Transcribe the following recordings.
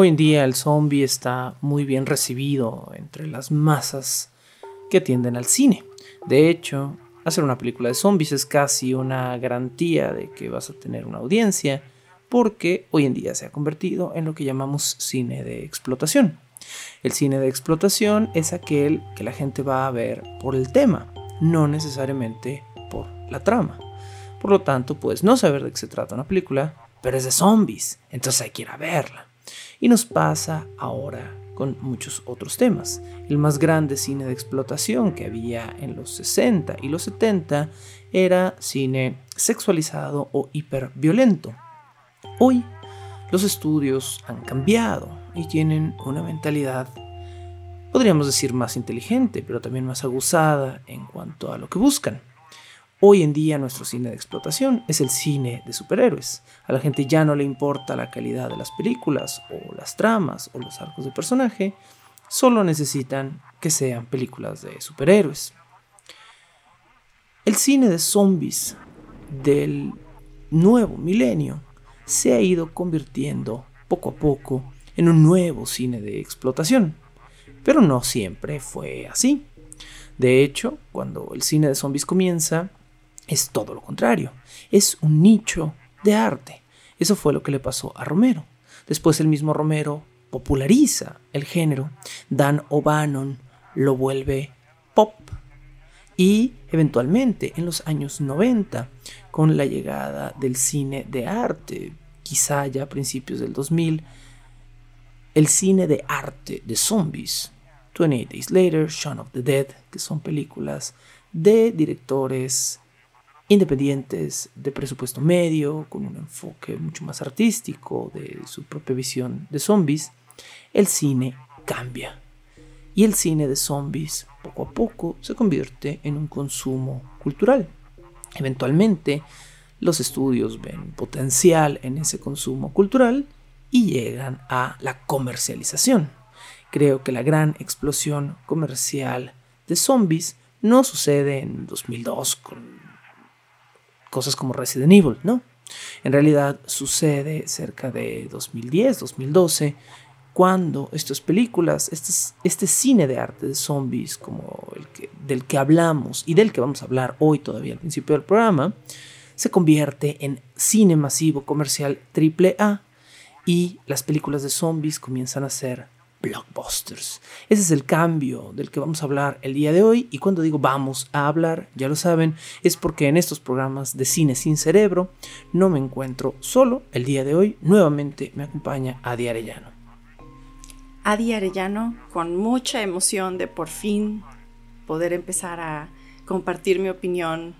Hoy en día el zombie está muy bien recibido entre las masas que atienden al cine. De hecho, hacer una película de zombies es casi una garantía de que vas a tener una audiencia, porque hoy en día se ha convertido en lo que llamamos cine de explotación. El cine de explotación es aquel que la gente va a ver por el tema, no necesariamente por la trama. Por lo tanto, puedes no saber de qué se trata una película, pero es de zombies, entonces hay que ir a verla. Y nos pasa ahora con muchos otros temas. El más grande cine de explotación que había en los 60 y los 70 era cine sexualizado o hiperviolento. Hoy los estudios han cambiado y tienen una mentalidad, podríamos decir, más inteligente, pero también más aguzada en cuanto a lo que buscan. Hoy en día nuestro cine de explotación es el cine de superhéroes. A la gente ya no le importa la calidad de las películas o las tramas o los arcos de personaje, solo necesitan que sean películas de superhéroes. El cine de zombies del nuevo milenio se ha ido convirtiendo poco a poco en un nuevo cine de explotación, pero no siempre fue así. De hecho, cuando el cine de zombies comienza, es todo lo contrario. Es un nicho de arte. Eso fue lo que le pasó a Romero. Después el mismo Romero populariza el género. Dan O'Bannon lo vuelve pop. Y eventualmente en los años 90, con la llegada del cine de arte, quizá ya a principios del 2000, el cine de arte de zombies, 28 Days Later, Shaun of the Dead, que son películas de directores independientes, de presupuesto medio, con un enfoque mucho más artístico de su propia visión de zombies, el cine cambia. Y el cine de zombies poco a poco se convierte en un consumo cultural. Eventualmente, los estudios ven potencial en ese consumo cultural y llegan a la comercialización. Creo que la gran explosión comercial de zombies no sucede en 2002 con cosas como Resident Evil, ¿no? En realidad sucede cerca de 2010, 2012, cuando estas películas, este, este cine de arte de zombies como el que, del que hablamos y del que vamos a hablar hoy todavía al principio del programa, se convierte en cine masivo comercial triple A y las películas de zombies comienzan a ser blockbusters. Ese es el cambio del que vamos a hablar el día de hoy y cuando digo vamos a hablar, ya lo saben, es porque en estos programas de cine sin cerebro no me encuentro solo. El día de hoy nuevamente me acompaña Adi Arellano. Adi Arellano, con mucha emoción de por fin poder empezar a compartir mi opinión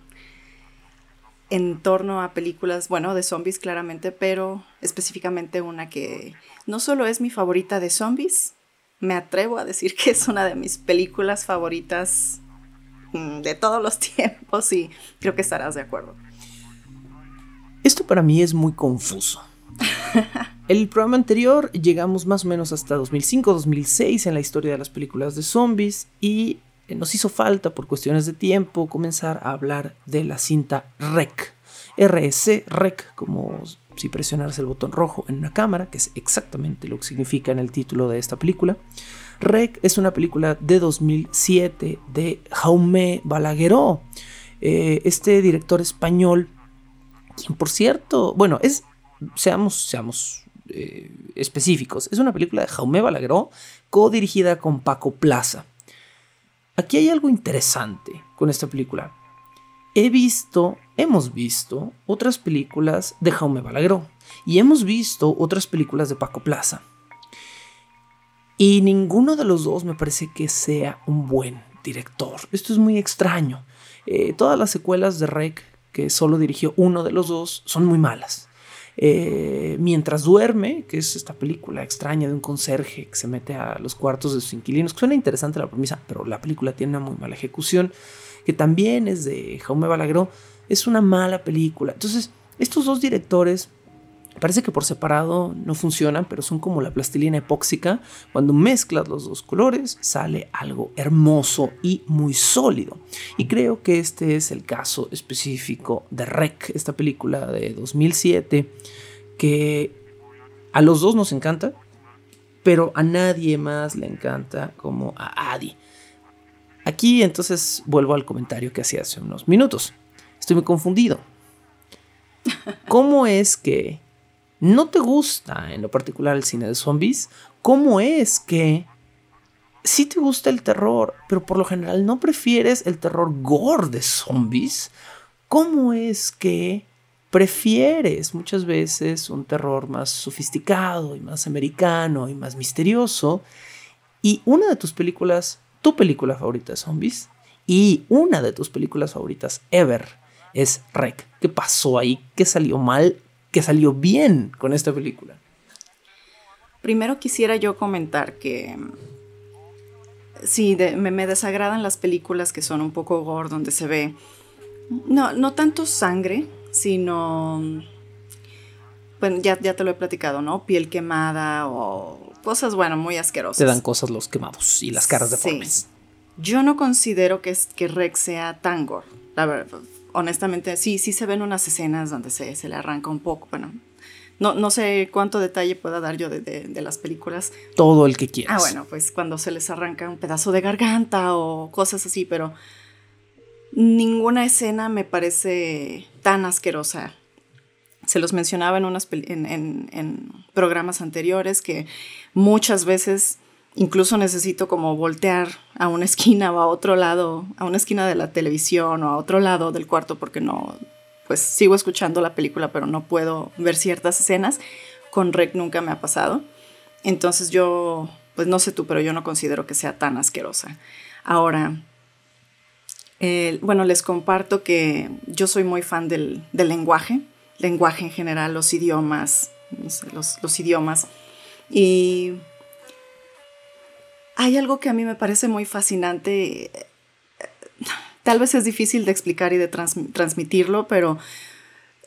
en torno a películas, bueno, de zombies claramente, pero específicamente una que no solo es mi favorita de zombies, me atrevo a decir que es una de mis películas favoritas mm, de todos los tiempos y creo que estarás de acuerdo. Esto para mí es muy confuso. El programa anterior llegamos más o menos hasta 2005-2006 en la historia de las películas de zombies y nos hizo falta por cuestiones de tiempo comenzar a hablar de la cinta REC. RS, REC, como si presionarse el botón rojo en una cámara, que es exactamente lo que significa en el título de esta película. REC es una película de 2007 de Jaume Balagueró, eh, este director español, quien por cierto, bueno, es, seamos, seamos eh, específicos, es una película de Jaume Balagueró co-dirigida con Paco Plaza. Aquí hay algo interesante con esta película. He visto, hemos visto otras películas de Jaume Balagueró y hemos visto otras películas de Paco Plaza. Y ninguno de los dos me parece que sea un buen director. Esto es muy extraño. Eh, todas las secuelas de Rec, que solo dirigió uno de los dos, son muy malas. Eh, mientras duerme, que es esta película extraña de un conserje que se mete a los cuartos de sus inquilinos, suena interesante la premisa, pero la película tiene una muy mala ejecución, que también es de Jaume Balagueró, es una mala película. Entonces, estos dos directores Parece que por separado no funcionan, pero son como la plastilina epóxica. Cuando mezclas los dos colores sale algo hermoso y muy sólido. Y creo que este es el caso específico de Rec, esta película de 2007, que a los dos nos encanta, pero a nadie más le encanta como a Adi. Aquí entonces vuelvo al comentario que hacía hace unos minutos. Estoy muy confundido. ¿Cómo es que no te gusta en lo particular el cine de zombies, ¿cómo es que sí te gusta el terror, pero por lo general no prefieres el terror gore de zombies? ¿Cómo es que prefieres muchas veces un terror más sofisticado y más americano y más misterioso? Y una de tus películas, tu película favorita de zombies, y una de tus películas favoritas ever es Rec. ¿Qué pasó ahí? ¿Qué salió mal? que salió bien con esta película? Primero quisiera yo comentar que sí, me, desagradan las películas que son un poco gore, donde se ve, no, no tanto sangre, sino, bueno, ya, ya te lo he platicado, ¿no? Piel quemada o cosas, bueno, muy asquerosas. Te dan cosas los quemados y las caras deformes. Sí. Yo no considero que, que Rex sea tan gore, la verdad honestamente, sí, sí se ven unas escenas donde se, se le arranca un poco. Bueno, no, no sé cuánto detalle pueda dar yo de, de, las películas. Todo el que quieras. Ah, bueno, pues cuando se les arranca un pedazo de garganta o cosas así, pero ninguna escena me parece tan asquerosa. Se los mencionaba en, unas, en, en, programas anteriores que muchas veces incluso necesito como voltear a una esquina o a otro lado, a una esquina de la televisión o a otro lado del cuarto porque no, pues sigo escuchando la película pero no puedo ver ciertas escenas. Con Rec nunca me ha pasado. Entonces yo, pues no sé tú, pero yo no considero que sea tan asquerosa. Ahora, bueno, les comparto que yo soy muy fan del, lenguaje, lenguaje en general, los idiomas, los, los idiomas. Y hay algo que a mí me parece muy fascinante. Tal vez es difícil de explicar y de transmitirlo, pero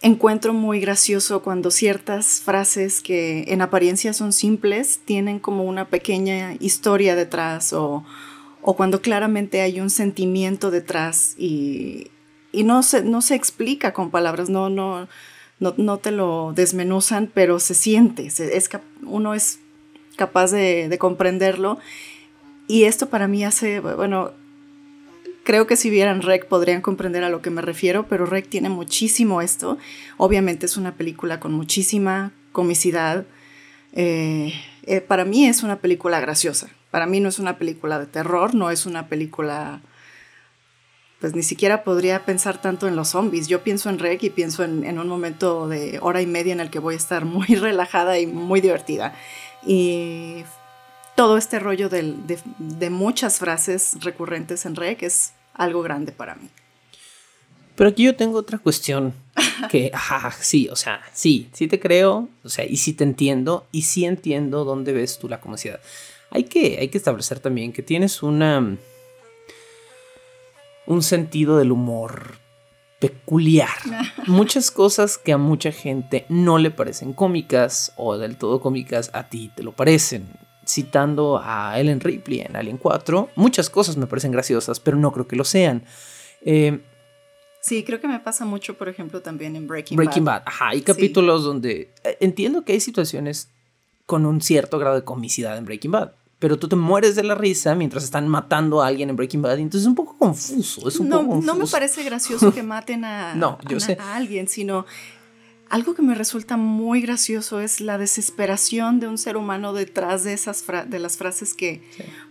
encuentro muy gracioso cuando ciertas frases que en apariencia son simples tienen como una pequeña historia detrás o, cuando claramente hay un sentimiento detrás y, no, se, no se explica con palabras, no, no, no, te lo desmenuzan, pero se siente, es, uno es capaz de, de comprenderlo y esto para mí hace, bueno, creo que si vieran Rec podrían comprender a lo que me refiero, pero Rec tiene muchísimo esto. Obviamente es una película con muchísima comicidad. Eh, eh, para mí es una película graciosa. Para mí no es una película de terror, no es una película... Pues ni siquiera podría pensar tanto en los zombies. Yo pienso en Rec y pienso en, en un momento de hora y media en el que voy a estar muy relajada y muy divertida. Y todo este rollo de, muchas frases recurrentes en REC es algo grande para mí. Pero aquí yo tengo otra cuestión que, ajá, sí, o sea, sí, sí te creo, o sea, y sí te entiendo, y sí entiendo dónde ves tú la comunidad. Hay que, hay que establecer también que tienes una, un sentido del humor peculiar. Muchas cosas que a mucha gente no le parecen cómicas o del todo cómicas, a ti te lo parecen citando a Ellen Ripley en Alien 4, muchas cosas me parecen graciosas, pero no creo que lo sean. Eh, sí, creo que me pasa mucho, por ejemplo, también en Breaking, Breaking Bad. Ajá, hay capítulos donde eh, entiendo que hay situaciones con un cierto grado de comicidad en Breaking Bad. Pero tú te mueres de la risa mientras están matando a alguien en Breaking Bad. Entonces es un poco confuso. Es un no, poco confuso. no me parece gracioso que maten a, no, yo sé. a alguien, sino algo que me resulta muy gracioso es la desesperación de un ser humano detrás de esas de las frases que,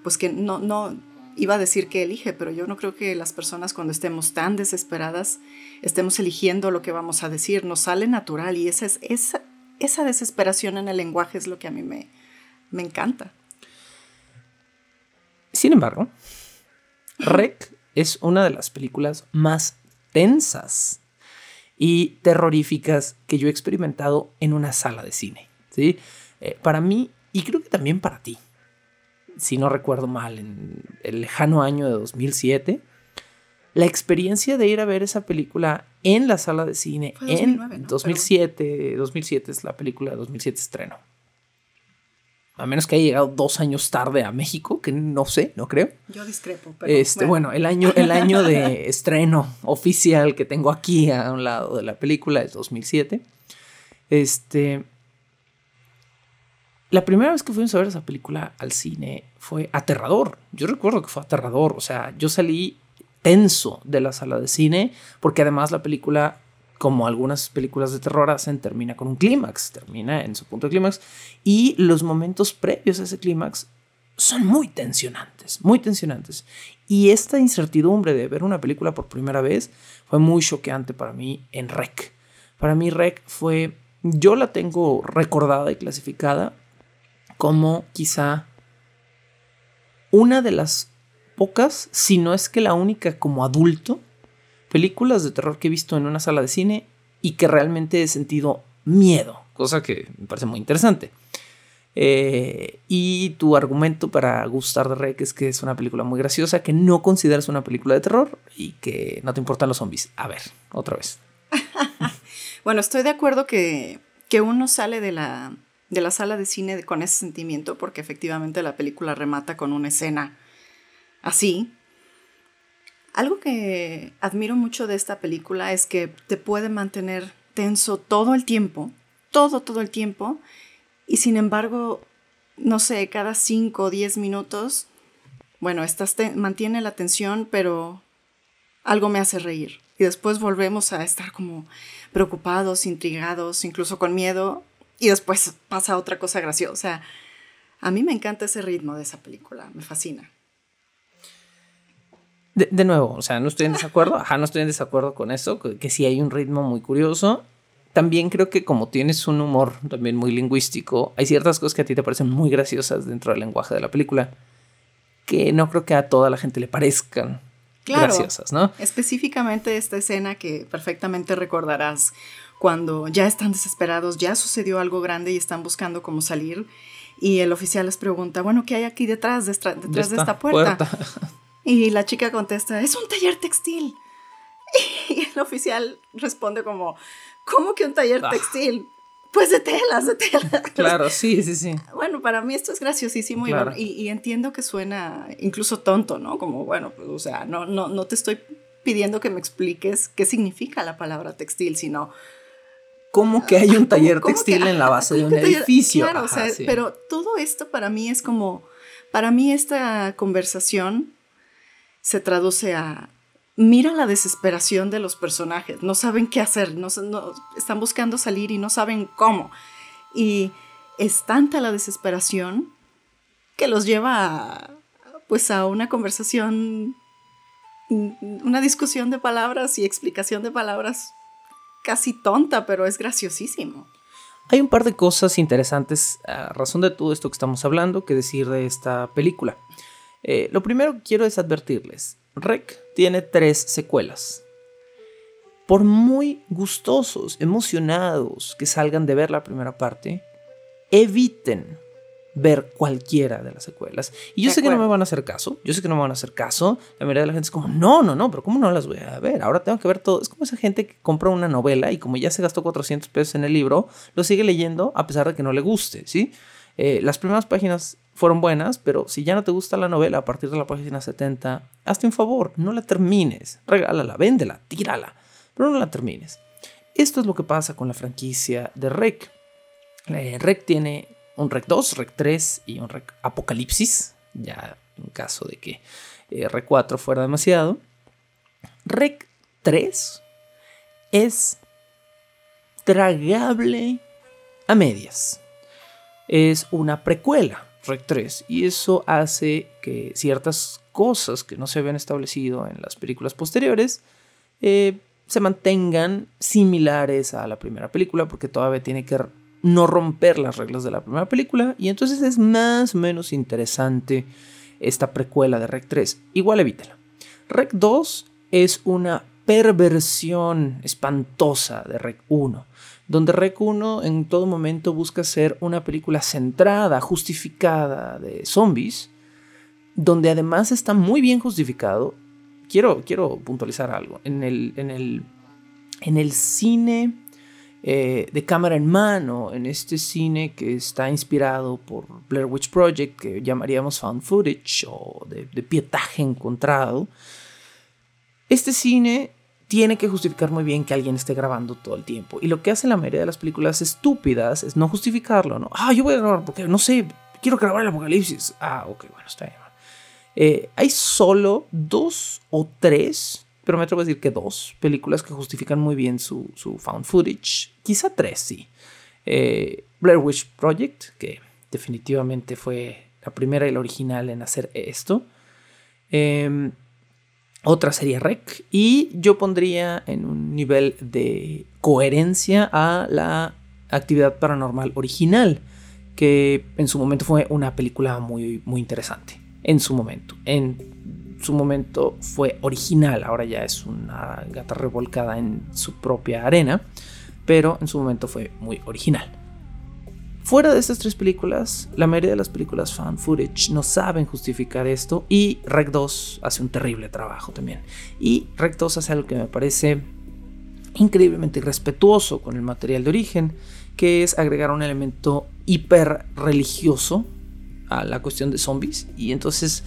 pues que no, no iba a decir que elige, pero yo no creo que las personas cuando estemos tan desesperadas estemos eligiendo lo que vamos a decir, nos sale natural y esa, esa, esa desesperación en el lenguaje es lo que a mí me, me encanta. Sin embargo, Rec es una de las películas más tensas y terroríficas que yo he experimentado en una sala de cine. ¿sí? Eh, para mí, y creo que también para ti, si no recuerdo mal, en el lejano año de 2007, la experiencia de ir a ver esa película en la sala de cine en 2007, 2007 es la película de 2007 estreno. A menos que haya llegado dos años tarde a México, que no sé, no creo. Yo discrepo, pero. Este, bueno. el, año, el año de estreno oficial que tengo aquí a un lado de la película es 2007. Este. La primera vez que fuimos a ver esa película al cine fue aterrador. Yo recuerdo que fue aterrador. O sea, yo salí tenso de la sala de cine, porque además la película, como algunas películas de terror hacen, termina con un clímax, termina en su punto de clímax, y los momentos previos a ese clímax son muy tensionantes, muy tensionantes. Y esta incertidumbre de ver una película por primera vez fue muy choqueante para mí en Rec. Para mí Rec fue, yo la tengo recordada y clasificada como quizá una de las pocas, si no es que la única como adulto, películas de terror que he visto en una sala de cine y que realmente he sentido miedo, cosa que me parece muy interesante. Eh, y tu argumento para gustar de Rec es que es una película muy graciosa, que no consideras una película de terror y que no te importan los zombies. A ver, otra vez. bueno, estoy de acuerdo que, que uno sale de la, de la sala de cine con ese sentimiento porque efectivamente la película remata con una escena así. Algo que admiro mucho de esta película es que te puede mantener tenso todo el tiempo, todo, todo el tiempo, y sin embargo, no sé, cada 5 o 10 minutos, bueno, estás mantiene la tensión, pero algo me hace reír. Y después volvemos a estar como preocupados, intrigados, incluso con miedo, y después pasa otra cosa graciosa. A mí me encanta ese ritmo de esa película, me fascina. De, nuevo, o sea, no estoy en desacuerdo, ajá, no estoy en desacuerdo con eso, que, que sí hay un ritmo muy curioso. También creo que como tienes un humor también muy lingüístico, hay ciertas cosas que a ti te parecen muy graciosas dentro del lenguaje de la película, que no creo que a toda la gente le parezcan graciosas, ¿no? Específicamente esta escena que perfectamente recordarás cuando ya están desesperados, ya sucedió algo grande y están buscando cómo salir y el oficial les pregunta, bueno, ¿qué hay aquí detrás de esta, detrás de esta puerta? Y la chica contesta, es un taller textil. Y el oficial responde como, ¿cómo que un taller ah. textil? Pues de telas, de telas. Claro, sí, sí, sí. Bueno, para mí esto es graciosísimo y, entiendo que suena incluso tonto, ¿no? Como, bueno, pues, o sea, no, no, no te estoy pidiendo que me expliques qué significa la palabra textil, sino... ¿Cómo que hay un taller textil en la base de un edificio? Claro, o sea, pero todo esto para mí es como, para mí esta conversación se traduce a mira la desesperación de los personajes, no saben qué hacer, no, están buscando salir y no saben cómo. Y es tanta la desesperación que los lleva a, pues a una conversación, una discusión de palabras y explicación de palabras casi tonta, pero es graciosísimo. Hay un par de cosas interesantes a razón de todo esto que estamos hablando que decir de esta película. Eh, lo primero que quiero es advertirles, Rec tiene tres secuelas. Por muy gustosos, emocionados que salgan de ver la primera parte, eviten ver cualquiera de las secuelas. Y yo sé que no me van a hacer caso, yo sé que no me van a hacer caso. La mayoría de la gente es como, no, no, no, pero ¿cómo no las voy a ver? Ahora tengo que ver todo. Es como esa gente que compra una novela y como ya se gastó 400 pesos en el libro, lo sigue leyendo a pesar de que no le guste, ¿sí? Eh, las primeras páginas fueron buenas, pero si ya no te gusta la novela a partir de la página 70, hazte un favor, no la termines, regálala, véndela, tírala, pero no la termines. Esto es lo que pasa con la franquicia de Rec. Eh, Rec tiene un Rec 2, Rec 3 y un Rec Apocalipsis, ya en caso de que eh, Rec 4 fuera demasiado. Rec 3 es tragable a medias. Es una precuela Rec 3 y eso hace que ciertas cosas que no se habían establecido en las películas posteriores eh, se mantengan similares a la primera película porque todavía tiene que no romper las reglas de la primera película y entonces es más o menos interesante esta precuela de Rec 3. Igual evítela. Rec 2 es una perversión espantosa de Rec 1, donde Rec 1 en todo momento busca ser una película centrada, justificada de zombies, donde además está muy bien justificado. Quiero, quiero puntualizar algo. En el, en el, en el cine eh, de cámara en mano, en este cine que está inspirado por Blair Witch Project, que llamaríamos found footage o de, de pietaje encontrado, este cine tiene que justificar muy bien que alguien esté grabando todo el tiempo. Y lo que hace la mayoría de las películas estúpidas es no justificarlo, ¿no? Ah, yo voy a grabar porque, no sé, quiero grabar el apocalipsis. Ah, ok, bueno, está bien. Eh, hay solo dos o tres, pero me atrevo a decir que dos películas que justifican muy bien su, found footage. Quizá tres, sí. Eh, Blair Witch Project, que definitivamente fue la primera y la original en hacer esto. Eh, otra sería Rec. Y yo pondría en un nivel de coherencia a la actividad paranormal original, que en su momento fue una película muy, muy interesante. En su momento. En su momento fue original, ahora ya es una gata revolcada en su propia arena, pero en su momento fue muy original. Fuera de estas tres películas, la mayoría de las películas fan footage no saben justificar esto y Rec 2 hace un terrible trabajo también. Y Rec 2 hace algo que me parece increíblemente irrespetuoso con el material de origen, que es agregar un elemento hiper religioso a la cuestión de zombies y entonces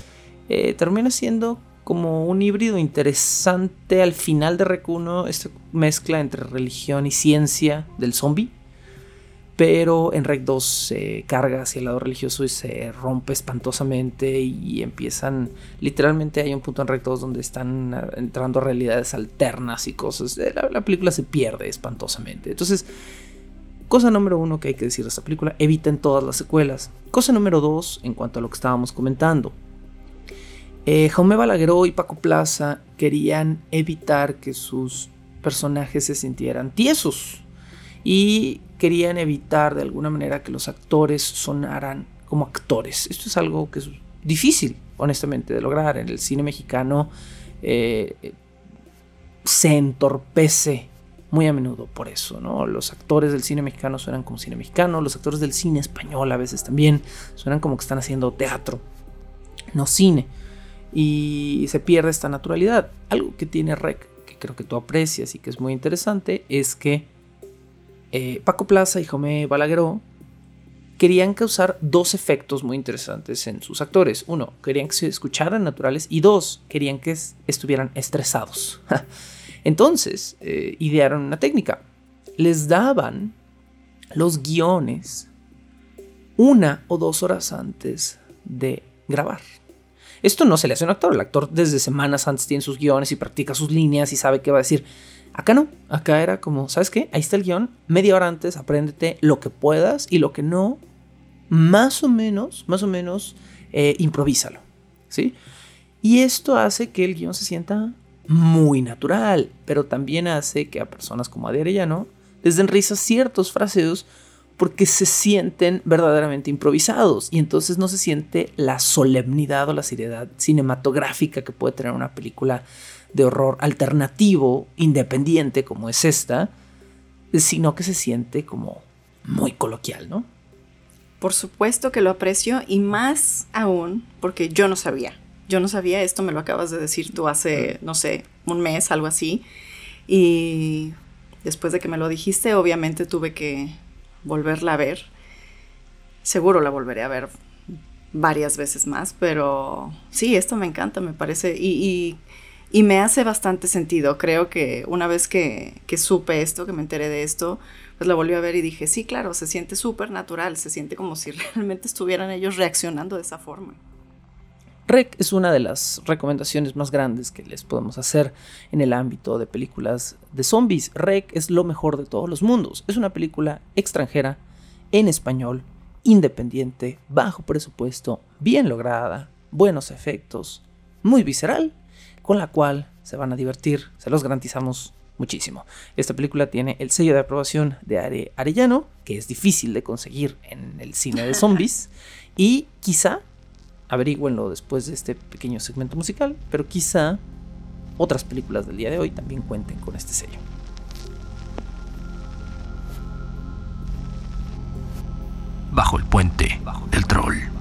eh, termina siendo como un híbrido interesante al final de Rec 1, esta mezcla entre religión y ciencia del zombie pero en Rec 2 se carga hacia el lado religioso y se rompe espantosamente y empiezan, literalmente hay un punto en Rec 2 donde están eh, entrando realidades alternas y cosas, eh, la, película se pierde espantosamente. Entonces, cosa número uno que hay que decir de esta película, eviten todas las secuelas. Cosa número dos, en cuanto a lo que estábamos comentando. Eh, Jaume Balagueró y Paco Plaza querían evitar que sus personajes se sintieran tiesos y querían evitar de alguna manera que los actores sonaran como actores. Esto es algo que es difícil, honestamente, de lograr. En el cine mexicano eh, se entorpece muy a menudo por eso, ¿no? Los actores del cine mexicano suenan como cine mexicano, los actores del cine español a veces también suenan como que están haciendo teatro, no cine. Y se pierde esta naturalidad. Algo que tiene Rec, que creo que tú aprecias y que es muy interesante, es que eh, Paco Plaza y Jomé Balagueró querían causar dos efectos muy interesantes en sus actores. Uno, querían que se escucharan naturales y dos, querían que estuvieran estresados. Entonces, eh, idearon una técnica. Les daban los guiones una o dos horas antes de grabar. Esto no se le hace a un actor. El actor desde semanas antes tiene sus guiones y practica sus líneas y sabe qué va a decir. Acá no, acá era como, ¿sabes qué? Ahí está el guion, media hora antes apréndete lo que puedas y lo que no, más o menos, más o menos, eh, improvísalo, ¿sí? Y esto hace que el guion se sienta muy natural, pero también hace que a personas como Adi Arellano les den risa ciertos fraseos porque se sienten verdaderamente improvisados y entonces no se siente la solemnidad o la seriedad cinematográfica que puede tener una película de horror alternativo, independiente como es esta, sino que se siente como muy coloquial, ¿no? Por supuesto que lo aprecio y más aún porque yo no sabía. Yo no sabía, esto me lo acabas de decir tú hace, no sé, un mes, algo así. Y después de que me lo dijiste, obviamente tuve que volverla a ver. Seguro la volveré a ver varias veces más, pero sí, esto me encanta, me parece. y me hace bastante sentido. Creo que una vez que, supe esto, que me enteré de esto, pues la volví a ver y dije, sí, claro, se siente súper natural, se siente como si realmente estuvieran ellos reaccionando de esa forma. Rec es una de las recomendaciones más grandes que les podemos hacer en el ámbito de películas de zombies. Rec es lo mejor de todos los mundos. Es una película extranjera, en español, independiente, bajo presupuesto, bien lograda, buenos efectos, muy visceral con la cual se van a divertir, se los garantizamos muchísimo. Esta película tiene el sello de aprobación de Are Arellano, que es difícil de conseguir en el cine de zombies, y quizá Averigüenlo después de este pequeño segmento musical, pero quizá otras películas del día de hoy también cuenten con este sello. Bajo el puente del troll.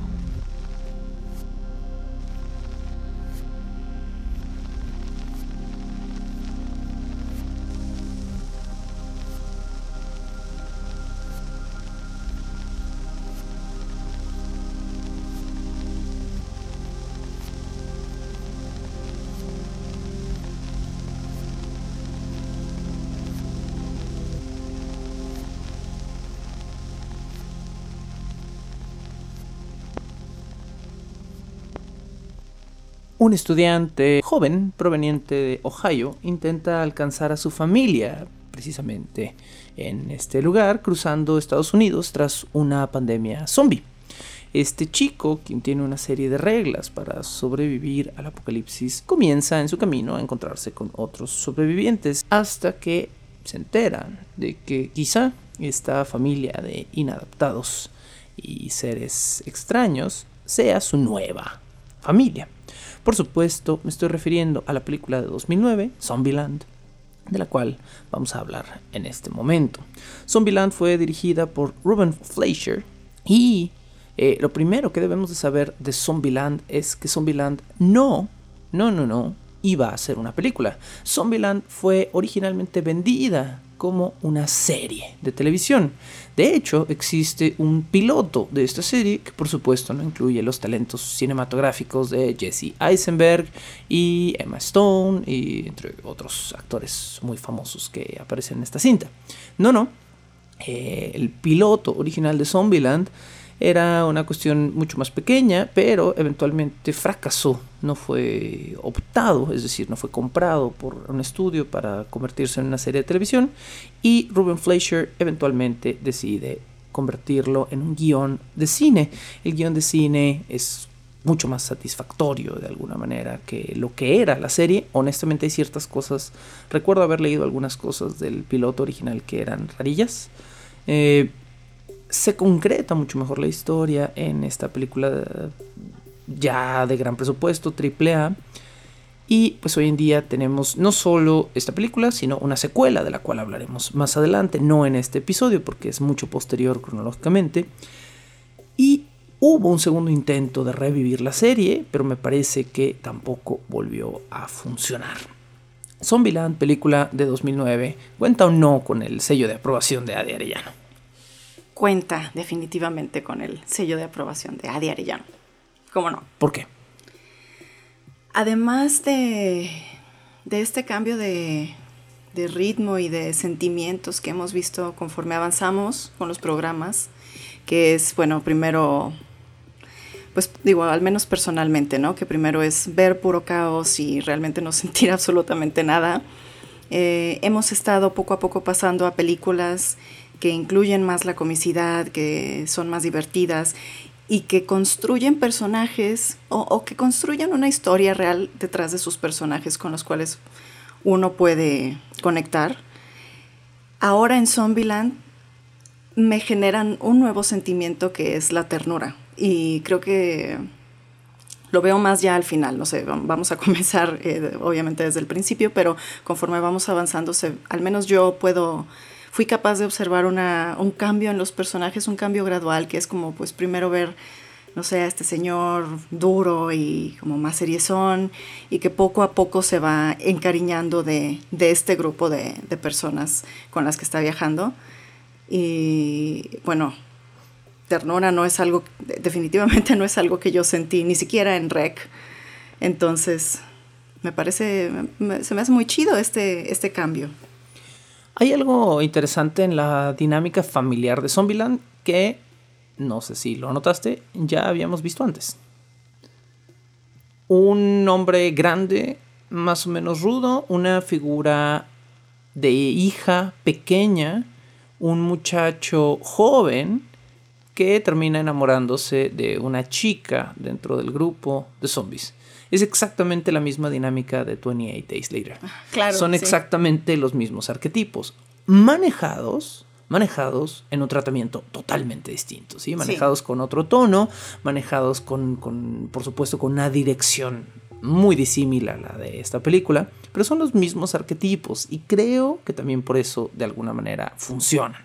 Un estudiante joven proveniente de Ohio intenta alcanzar a su familia precisamente en este lugar, cruzando Estados Unidos tras una pandemia zombie. Este chico, quien tiene una serie de reglas para sobrevivir al apocalipsis, comienza en su camino a encontrarse con otros sobrevivientes hasta que se enteran de que quizá esta familia de inadaptados y seres extraños sea su nueva familia. Por supuesto, me estoy refiriendo a la película de 2009, Zombieland, de la cual vamos a hablar en este momento. Zombieland fue dirigida por Ruben Fleischer y eh, lo primero que debemos de saber de Zombieland es que Zombieland no, no, no, no, iba a ser una película. Zombieland fue originalmente vendida como una serie de televisión. De hecho, existe un piloto de esta serie que por supuesto no incluye los talentos cinematográficos de Jesse Eisenberg y Emma Stone y entre otros actores muy famosos que aparecen en esta cinta. No, no. Eh, el piloto original de Zombieland era una cuestión mucho más pequeña, pero eventualmente fracasó. No fue optado, es decir, no fue comprado por un estudio para convertirse en una serie de televisión. Y Ruben Fleischer eventualmente decide convertirlo en un guion de cine. El guion de cine es mucho más satisfactorio de alguna manera que lo que era la serie. Honestamente hay ciertas cosas, recuerdo haber leído algunas cosas del piloto original que eran rarillas. Eh, se concreta mucho mejor la historia en esta película ya de gran presupuesto, triple A. Y pues hoy en día tenemos no solo esta película, sino una secuela de la cual hablaremos más adelante, no en este episodio porque es mucho posterior cronológicamente. Y hubo un segundo intento de revivir la serie, pero me parece que tampoco volvió a funcionar. Zombieland, película de 2009, cuenta o no con el sello de aprobación de Adi Arellano cuenta definitivamente con el sello de aprobación de Adi Arellano. ¿Cómo no? ¿Por qué? Además de, de este cambio de, de, ritmo y de sentimientos que hemos visto conforme avanzamos con los programas, que es, bueno, primero, pues digo, al menos personalmente, ¿no? Que primero es ver puro caos y realmente no sentir absolutamente nada. Eh, hemos estado poco a poco pasando a películas que incluyen más la comicidad, que son más divertidas y que construyen personajes o, que construyen una historia real detrás de sus personajes con los cuales uno puede conectar. Ahora en Zombieland me generan un nuevo sentimiento que es la ternura y creo que lo veo más ya al final, no sé, vamos a comenzar eh, obviamente desde el principio, pero conforme vamos avanzando, al menos yo puedo fui capaz de observar una, un cambio en los personajes, un cambio gradual, que es como pues primero ver, no sé, a este señor duro y como más seriezón, y que poco a poco se va encariñando de, de este grupo de, de personas con las que está viajando. Y bueno, ternura no es algo, definitivamente no es algo que yo sentí, ni siquiera en Rec. Entonces, me parece, se me hace muy chido este, este cambio. Hay algo interesante en la dinámica familiar de Zombieland que, no sé si lo notaste, ya habíamos visto antes. Un hombre grande, más o menos rudo, una figura de hija pequeña, un muchacho joven que termina enamorándose de una chica dentro del grupo de zombies es exactamente la misma dinámica de 28 Days Later. Claro, Son exactamente los mismos arquetipos, manejados manejados en un tratamiento totalmente distinto, ¿sí? Manejados con otro tono, manejados con, con, por supuesto, con una dirección muy disímil a la de esta película, pero son los mismos arquetipos y creo que también por eso de alguna manera funcionan.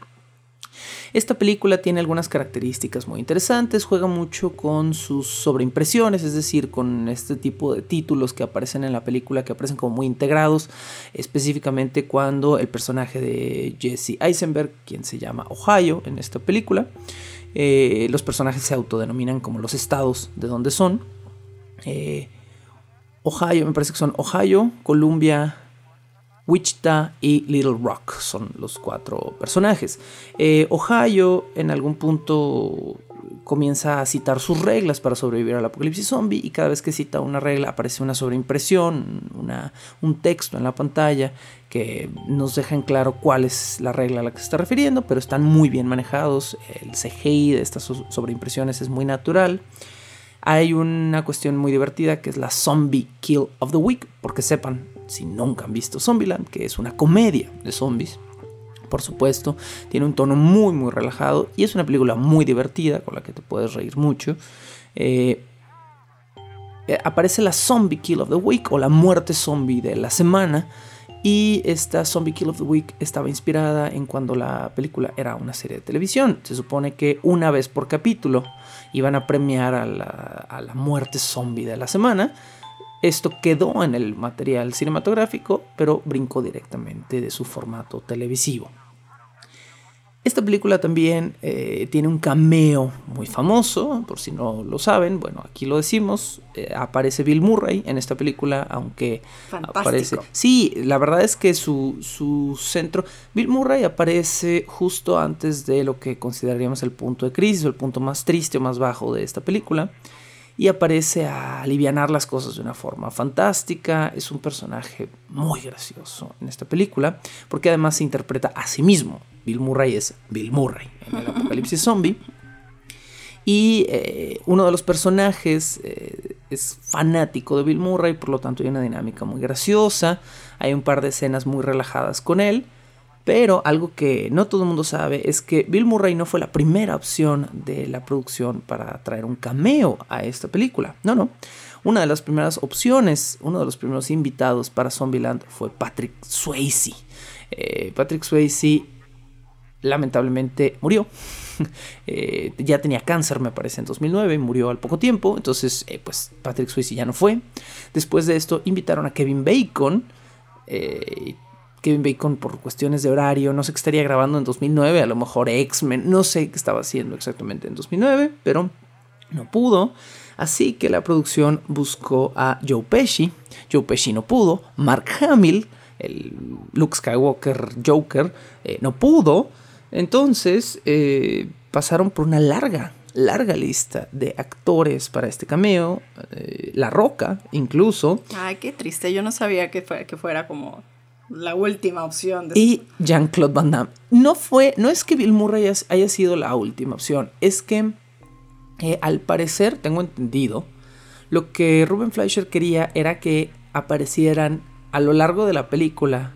Esta película tiene algunas características muy interesantes, juega mucho con sus sobreimpresiones, es decir, con este tipo de títulos que aparecen en la película, que aparecen como muy integrados, específicamente cuando el personaje de Jesse Eisenberg, quien se llama Ohio en esta película, eh, los personajes se autodenominan como los estados de donde son. Eh, Ohio, me parece que son Ohio, Columbia, Wichita y Little Rock son los cuatro personajes. Eh, Ohio en algún punto comienza a citar sus reglas para sobrevivir al apocalipsis zombie y cada vez que cita una regla aparece una sobreimpresión, una, un texto en la pantalla que nos deja en claro cuál es la regla a la que se está refiriendo, pero están muy bien manejados. El CGI de estas sobreimpresiones es muy natural. Hay una cuestión muy divertida que es la Zombie Kill of the Week, porque sepan, si nunca han visto Zombieland, que es una comedia de zombies, por supuesto, tiene un tono muy muy relajado y es una película muy divertida con la que te puedes reír mucho. Eh, eh, aparece la Zombie Kill of the Week o la muerte zombie de la semana y esta Zombie Kill of the Week estaba inspirada en cuando la película era una serie de televisión. Se supone que una vez por capítulo iban a premiar a la, muerte zombie de la semana. Esto quedó en el material cinematográfico, pero brincó directamente de su formato televisivo. Esta película también eh, tiene un cameo muy famoso, por si no lo saben, bueno, aquí lo decimos, eh, aparece Bill Murray en esta película, aunque aparece... Sí, la verdad es que su, su centro... Bill Murray aparece justo antes de lo que consideraríamos el punto de crisis, o el punto más triste o más bajo de esta película y aparece a aliviar las cosas de una forma fantástica. Es un personaje muy gracioso en esta película, porque además se interpreta a sí mismo. Bill Murray es Bill Murray en el apocalipsis zombie. Y eh, uno de los personajes eh, es fanático de Bill Murray, por lo tanto hay una dinámica muy graciosa. Hay un par de escenas muy relajadas con él. Pero algo que no todo el mundo sabe es que Bill Murray no fue la primera opción de la producción para traer un cameo a esta película. No, no. Una de las primeras opciones, uno de los primeros invitados para Zombieland fue Patrick Swayze. Eh, Patrick Swayze lamentablemente murió. Eh, ya tenía cáncer, me parece, en 2009, murió al poco tiempo, entonces eh, pues Patrick Swayze ya no fue. Después de esto invitaron a Kevin Bacon, Kevin Bacon por cuestiones de horario, no sé qué estaría grabando en 2009, a lo mejor X-Men, no sé qué estaba haciendo exactamente en 2009, pero no pudo. Así que la producción buscó a Joe Pesci, Joe Pesci no pudo, Mark Hamill, el Luke Skywalker Joker, eh, no pudo. Entonces eh, pasaron por una larga, larga lista de actores para este cameo. Eh, la Roca, incluso. Ay, qué triste. Yo no sabía que, que fuera como la última opción. y Jean-Claude Van Damme. No fue, no es que Bill Murray haya, sido la última opción, es que eh, al parecer, tengo entendido, lo que Ruben Fleischer quería era que aparecieran a lo largo de la película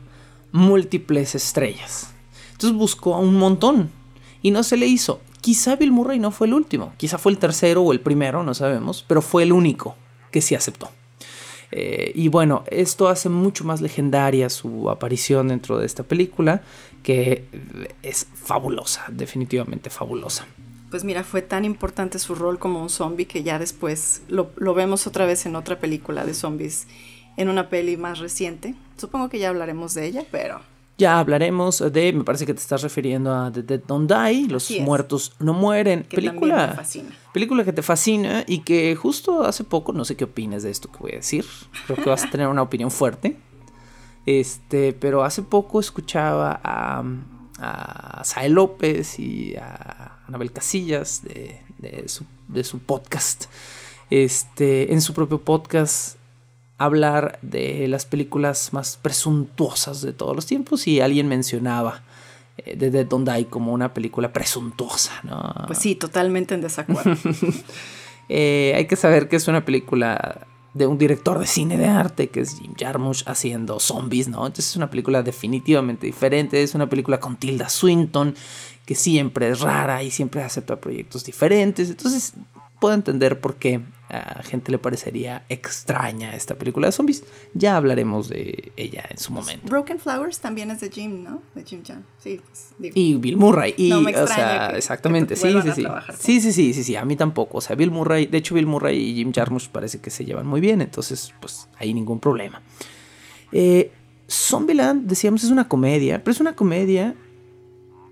múltiples estrellas. Entonces buscó a un montón y no se le hizo. Quizá Bill Murray no fue el último, quizá fue el tercero o el primero, no sabemos, pero fue el único que sí aceptó. Eh, y bueno, esto hace mucho más legendaria su aparición dentro de esta película, que es fabulosa, definitivamente fabulosa. Pues mira, fue tan importante su rol como un zombie que ya después lo, lo vemos otra vez en otra película de zombies, en una peli más reciente. Supongo que ya hablaremos de ella, pero ya hablaremos de, me parece que te estás refiriendo a The Dead Don't Die, Los Muertos No Mueren. película, película que te fascina y que justo hace poco, no sé qué opinas de esto que voy a decir, creo que vas a tener una opinión fuerte. Este, pero hace poco escuchaba a, a Sae López y a Anabel Casillas de, de, su, de su podcast. Este, en su propio podcast hablar de las películas más presuntuosas de todos los tiempos y alguien mencionaba eh, de Dead Don't Die como una película presuntuosa, ¿no? Pues sí, totalmente en desacuerdo. Eh, hay que saber que es una película de un director de cine de arte que es Jim Jarmusch haciendo zombies, ¿no? Entonces es una película definitivamente diferente, es una película con Tilda Swinton que siempre es rara y siempre acepta proyectos diferentes, entonces puedo entender por qué a gente le parecería extraña esta película de zombies. Ya hablaremos de ella en su momento. Broken Flowers también es de Jim, ¿no? De Jim Chan. Sí, Y Bill Murray. Y, o sea, exactamente. sí, sí, sí. Sí, sí, sí, sí, sí. A mí tampoco. O sea, Bill Murray, de hecho, Bill Murray y Jim Jarmusch parece que se llevan muy bien. Entonces, pues, hay ningún problema. Eh, Zombieland, decíamos, es una comedia, pero es una comedia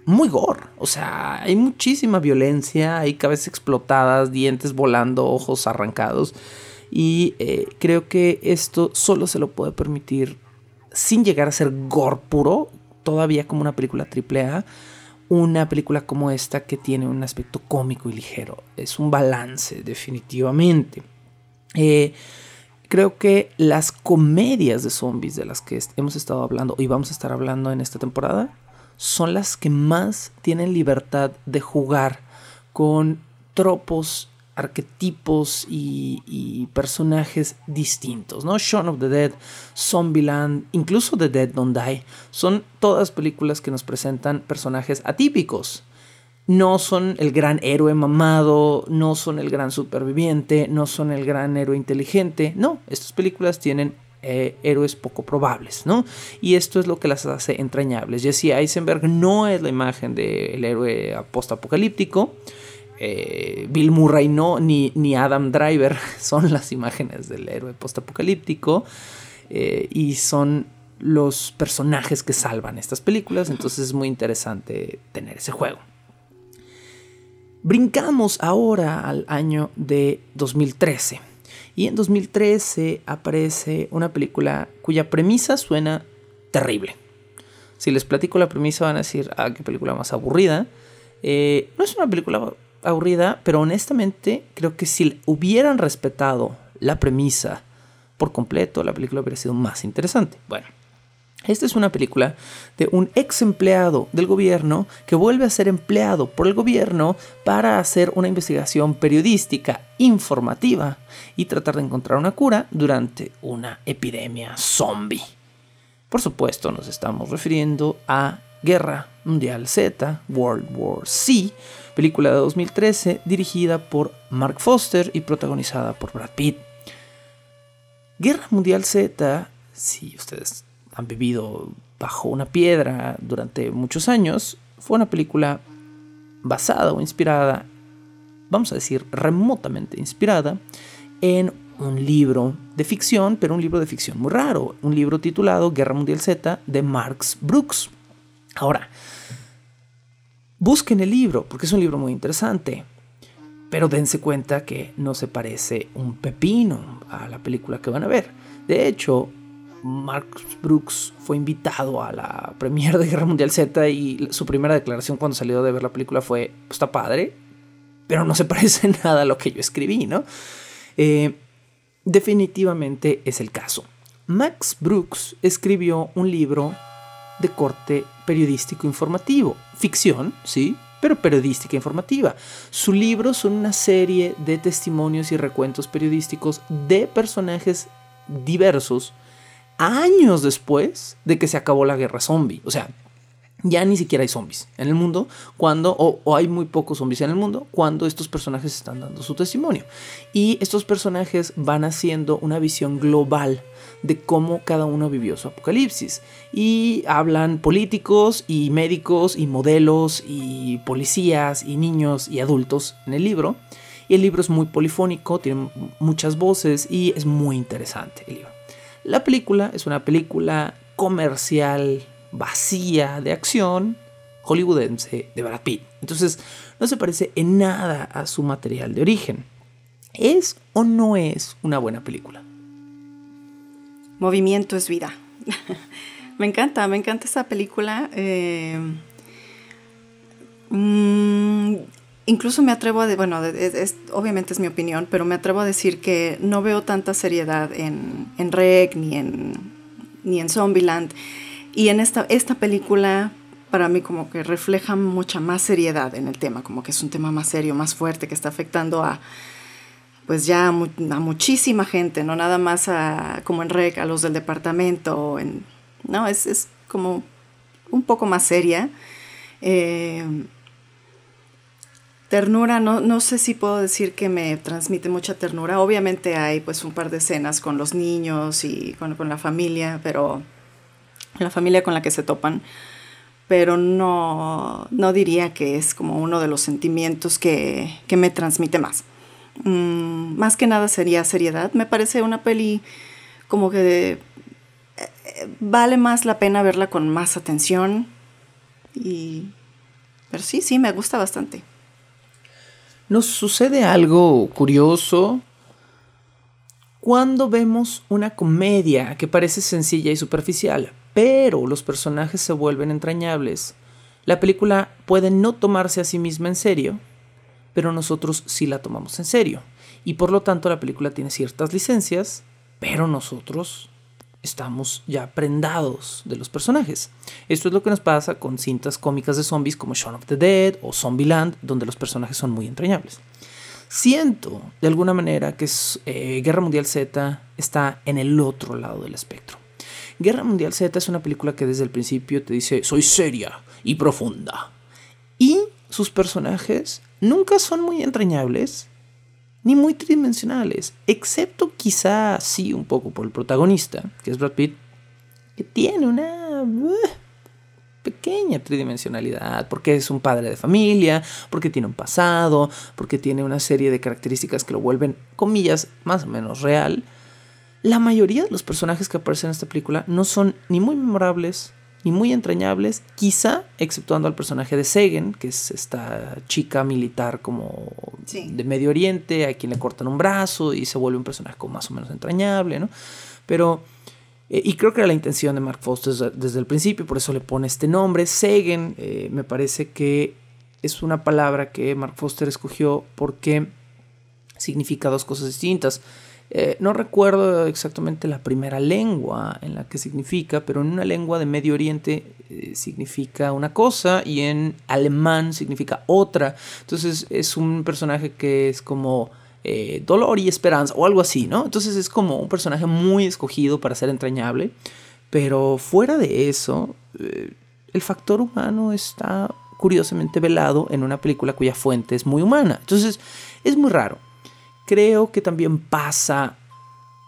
muy gore. O sea, hay muchísima violencia, hay cabezas explotadas, dientes volando, ojos arrancados. Y eh, creo que esto solo se lo puede permitir sin llegar a ser gore puro, todavía como una película triple A, una película como esta que tiene un aspecto cómico y ligero. Es un balance, definitivamente. Eh, creo que las comedias de zombies de las que hemos estado hablando y vamos a estar hablando en esta temporada son las que más tienen libertad de jugar con tropos, arquetipos y, personajes distintos, ¿no? Shaun of the Dead, Zombieland, incluso The Dead Don't Die, son todas películas que nos presentan personajes atípicos. No son el gran héroe mamado, no son el gran superviviente, no son el gran héroe inteligente. No, estas películas tienen eh, héroes poco probables, ¿no? Y esto es lo que las hace entrañables. Jesse Eisenberg no es la imagen del héroe post-apocalíptico. Eh, Bill Murray no, ni, ni, Adam Driver son las imágenes del héroe postapocalíptico. Eh, y son los personajes que salvan estas películas. Entonces es muy interesante tener ese juego. Brincamos ahora al año de 2013. Y en 2013 aparece una película cuya premisa suena terrible. Si les platico la premisa van a decir, ah, qué película más aburrida. Eh, no es una película aburrida, pero honestamente creo que si hubieran respetado la premisa por completo, la película hubiera sido más interesante. Bueno, esta es una película de un ex empleado del gobierno que vuelve a ser empleado por el gobierno para hacer una investigación periodística informativa y tratar de encontrar una cura durante una epidemia zombie. Por supuesto, nos estamos refiriendo a Guerra Mundial Z, World War Z, película de 2013 dirigida por Mark Foster y protagonizada por Brad Pitt. Guerra Mundial Z, si ustedes han vivido bajo una piedra durante muchos años, fue una película basada o inspirada, vamos a decir remotamente inspirada, en un libro de ficción, pero un libro de ficción muy raro, un libro titulado Guerra Mundial Z de Marx Brooks. Ahora, busquen el libro, porque es un libro muy interesante, pero dense cuenta que no se parece un pepino a la película que van a ver. De hecho, Mark Brooks fue invitado a la premiere de Guerra Mundial Z y su primera declaración cuando salió de ver la película fue, pues, está padre, pero no se parece nada a lo que yo escribí, ¿no? Eh, definitivamente es el caso. Max Brooks escribió un libro de corte periodístico informativo, ficción, sí, pero periodística informativa. Su libro son una serie de testimonios y recuentos periodísticos de personajes diversos años después de que se acabó la guerra zombie. O sea, ya ni siquiera hay zombies en el mundo cuando, o, hay muy pocos zombies en el mundo cuando estos personajes están dando su testimonio. Y estos personajes van haciendo una visión global de cómo cada uno vivió su apocalipsis. Y hablan políticos y médicos y modelos y policías y niños y adultos en el libro. Y el libro es muy polifónico, tiene muchas voces y es muy interesante el libro. La película es una película comercial vacía de acción hollywoodense de Brad Pitt. Entonces no se parece en nada a su material de origen. ¿Es o no es una buena película? Movimiento es vida. me encanta, me encanta esa película. Eh, mm, incluso me atrevo a, bueno, obviamente es mi opinión, pero me atrevo a decir que no veo tanta seriedad en, en Rec ni en, ni en Zombieland. Y en esta, esta película, para mí, como que refleja mucha más seriedad en el tema, como que es un tema más serio, más fuerte, que está afectando a, pues ya a, muchísima gente, no nada más a, como en REC, a los del departamento, en, no, es, es como un poco más seria. Eh, ternura, no, no sé si puedo decir que me transmite mucha ternura. Obviamente hay pues un par de escenas con los niños y con, la familia, pero la familia con la que se topan, pero no, no diría que es como uno de los sentimientos que, que me transmite más. Mm, más que nada sería seriedad. Me parece una peli como que eh, vale más la pena verla con más atención. Y, pero sí, sí, me gusta bastante. Nos sucede algo curioso cuando vemos una comedia que parece sencilla y superficial, pero los personajes se vuelven entrañables. La película puede no tomarse a sí misma en serio, pero nosotros sí la tomamos en serio. Y por lo tanto la película tiene ciertas licencias, pero nosotros estamos ya prendados de los personajes. Esto es lo que nos pasa con cintas cómicas de zombies como Shaun of the Dead o Zombieland, donde los personajes son muy entrañables. Siento de alguna manera que eh, Guerra Mundial Z está en el otro lado del espectro. Guerra Mundial Z es una película que desde el principio te dice soy seria y profunda. Y sus personajes nunca son muy entrañables ni muy tridimensionales, excepto quizá sí un poco por el protagonista, que es Brad Pitt, que tiene una uh, pequeña tridimensionalidad, porque es un padre de familia, porque tiene un pasado, porque tiene una serie de características que lo vuelven, comillas, más o menos real. La mayoría de los personajes que aparecen en esta película no son ni muy memorables, y muy entrañables, quizá exceptuando al personaje de Segen, que es esta chica militar como de Medio Oriente, a quien le cortan un brazo y se vuelve un personaje como más o menos entrañable, ¿no? Pero, eh, y creo que era la intención de Mark Foster desde, el principio, por eso le pone este nombre. Segen, eh, me parece que es una palabra que Mark Foster escogió porque significa dos cosas distintas. Eh, no recuerdo exactamente la primera lengua en la que significa, pero en una lengua de Medio Oriente eh, significa una cosa y en alemán significa otra. Entonces es un personaje que es como eh, dolor y esperanza o algo así, ¿no? Entonces es como un personaje muy escogido para ser entrañable. Pero fuera de eso, el factor humano está curiosamente velado en una película cuya fuente es muy humana. Entonces es muy raro creo que también pasa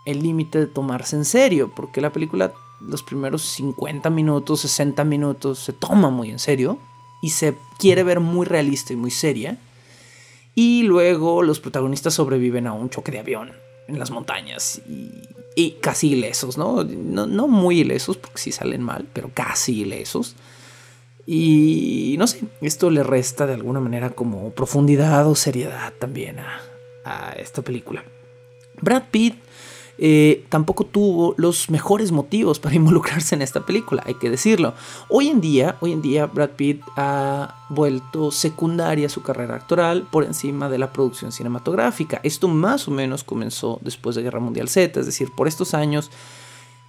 el límite de tomarse en serio, porque la película los primeros 50 minutos, 60 minutos se toma muy en serio y se quiere ver muy realista y muy seria. Y luego los protagonistas sobreviven a un choque de avión en las montañas y, casi ilesos, ¿no? ¿no? ¿no? muy ilesos porque sí salen mal, pero casi ilesos. Y no sé, esto le resta de alguna manera como profundidad o seriedad también a, a esta película. Brad Pitt eh, tampoco tuvo los mejores motivos para involucrarse en esta película, hay que decirlo. Hoy en día, hoy en día Brad Pitt ha vuelto secundaria su carrera actoral por encima de la producción cinematográfica. Esto más o menos comenzó después de Guerra Mundial Z, es decir, por estos años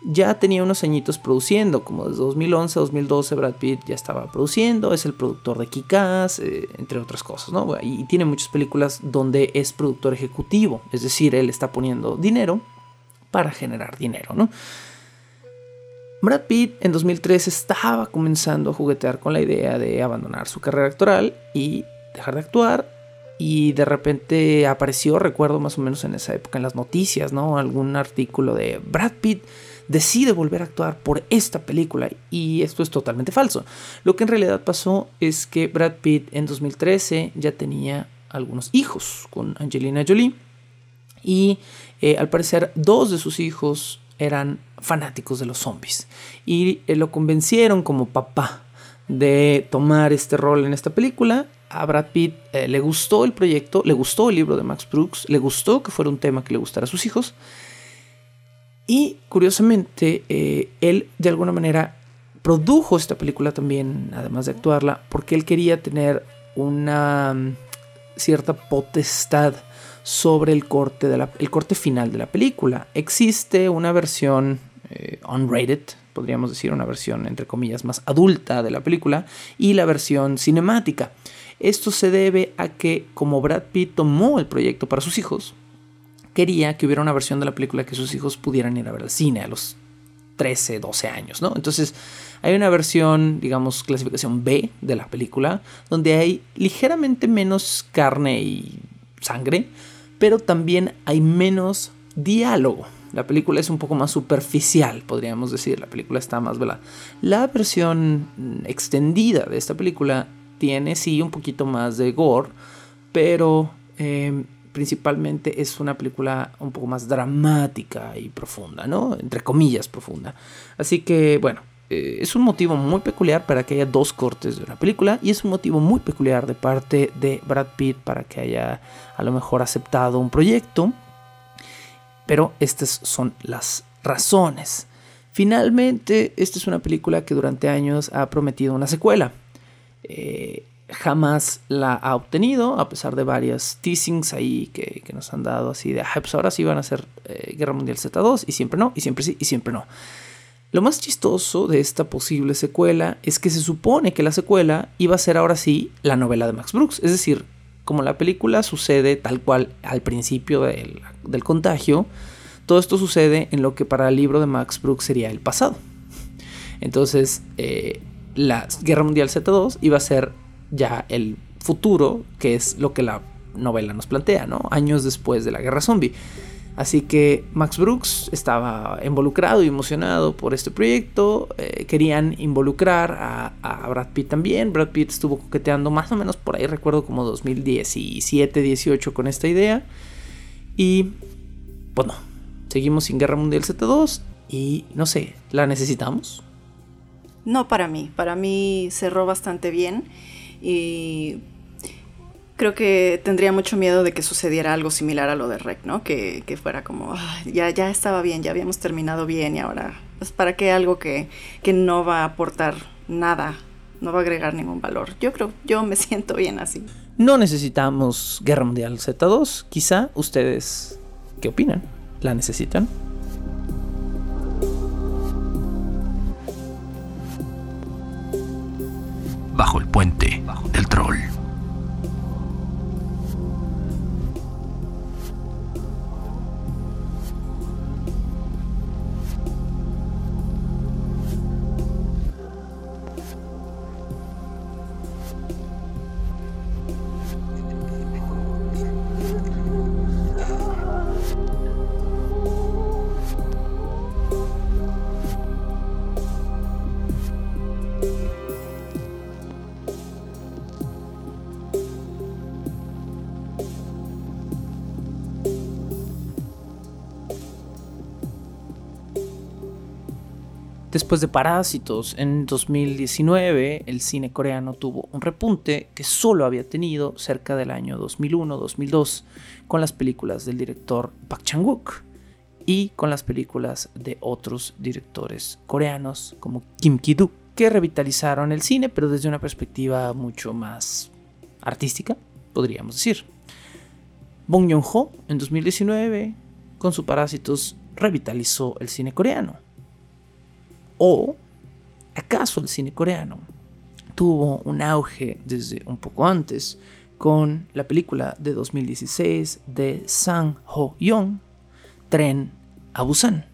ya tenía unos añitos produciendo, como desde 2011 a 2012 Brad Pitt ya estaba produciendo, es el productor de Kikaz, eh, entre otras cosas, ¿no? Y tiene muchas películas donde es productor ejecutivo, es decir, él está poniendo dinero para generar dinero, ¿no? Brad Pitt en 2013 estaba comenzando a juguetear con la idea de abandonar su carrera actoral y dejar de actuar y de repente apareció, recuerdo más o menos en esa época en las noticias, ¿no? Algún artículo de Brad Pitt decide volver a actuar por esta película y esto es totalmente falso. Lo que en realidad pasó es que Brad Pitt en 2013 ya tenía algunos hijos con Angelina Jolie y eh, al parecer dos de sus hijos eran fanáticos de los zombies y eh, lo convencieron como papá de tomar este rol en esta película. A Brad Pitt eh, le gustó el proyecto, le gustó el libro de Max Brooks, le gustó que fuera un tema que le gustara a sus hijos y curiosamente, eh, él de alguna manera produjo esta película también, además de actuarla, porque él quería tener una mm, cierta potestad sobre el corte, de el corte final de la película. Existe una versión eh, unrated, podríamos decir, una versión entre comillas más adulta de la película, y la versión cinemática. Esto se debe a que como Brad Pitt tomó el proyecto para sus hijos, quería que hubiera una versión de la película que sus hijos pudieran ir a ver al cine a los 13, 12 años, ¿no? Entonces hay una versión, digamos, clasificación B de la película, donde hay ligeramente menos carne y sangre, pero también hay menos diálogo. La película es un poco más superficial, podríamos decir. La película está más velada. La versión extendida de esta película tiene sí un poquito más de gore, pero eh, principalmente es una película un poco más dramática y profunda, ¿no? Entre comillas profunda. Así que, bueno, eh, es un motivo muy peculiar para que haya dos cortes de una película y es un motivo muy peculiar de parte de Brad Pitt para que haya a lo mejor aceptado un proyecto. Pero estas son las razones. Finalmente, esta es una película que durante años ha prometido una secuela. Eh, jamás la ha obtenido, a pesar de varias teasings ahí que, nos han dado así de, ah, pues ahora sí van a ser eh, Guerra Mundial Z2 y siempre no, y siempre sí, y siempre no. Lo más chistoso de esta posible secuela es que se supone que la secuela iba a ser ahora sí la novela de Max Brooks, es decir, como la película sucede tal cual al principio del, contagio, todo esto sucede en lo que para el libro de Max Brooks sería el pasado. Entonces, eh, la Guerra Mundial Z2 iba a ser ya el futuro, que es lo que la novela nos plantea, ¿no? Años después de la guerra zombie. Así que Max Brooks estaba involucrado y emocionado por este proyecto. Eh, querían involucrar a, Brad Pitt también. Brad Pitt estuvo coqueteando más o menos por ahí, recuerdo como 2017, 18 con esta idea. Y bueno, seguimos sin Guerra Mundial Z2 y no sé, ¿la necesitamos? No para mí, para mí cerró bastante bien. Y creo que tendría mucho miedo de que sucediera algo similar a lo de Rec, ¿no? Que, fuera como, ya, ya estaba bien, ya habíamos terminado bien y ahora, pues para qué algo que, que no va a aportar nada, no va a agregar ningún valor. Yo creo, yo me siento bien así. No necesitamos Guerra Mundial Z2, quizá ustedes, ¿qué opinan? ¿La necesitan? bajo el puente Después de Parásitos, en 2019 el cine coreano tuvo un repunte que solo había tenido cerca del año 2001-2002 con las películas del director Park Chan-wook y con las películas de otros directores coreanos como Kim Ki-duk que revitalizaron el cine pero desde una perspectiva mucho más artística, podríamos decir. Bong Joon-ho en 2019 con su Parásitos revitalizó el cine coreano ¿O acaso el cine coreano tuvo un auge desde un poco antes con la película de 2016 de Sang Ho-young, Tren a Busan?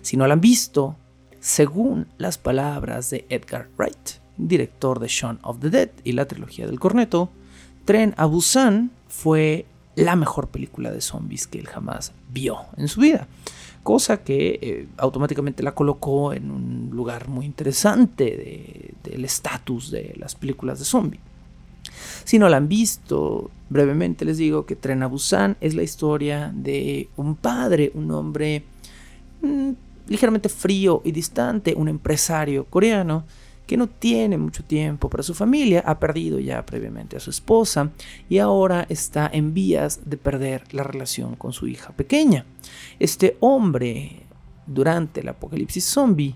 Si no la han visto, según las palabras de Edgar Wright, director de Shaun of the Dead y la trilogía del corneto, Tren a Busan fue la mejor película de zombies que él jamás vio en su vida cosa que eh, automáticamente la colocó en un lugar muy interesante del estatus de las películas de zombie. Si no la han visto, brevemente les digo que Tren a es la historia de un padre, un hombre mm, ligeramente frío y distante, un empresario coreano que no tiene mucho tiempo para su familia, ha perdido ya previamente a su esposa y ahora está en vías de perder la relación con su hija pequeña. Este hombre, durante el apocalipsis zombie,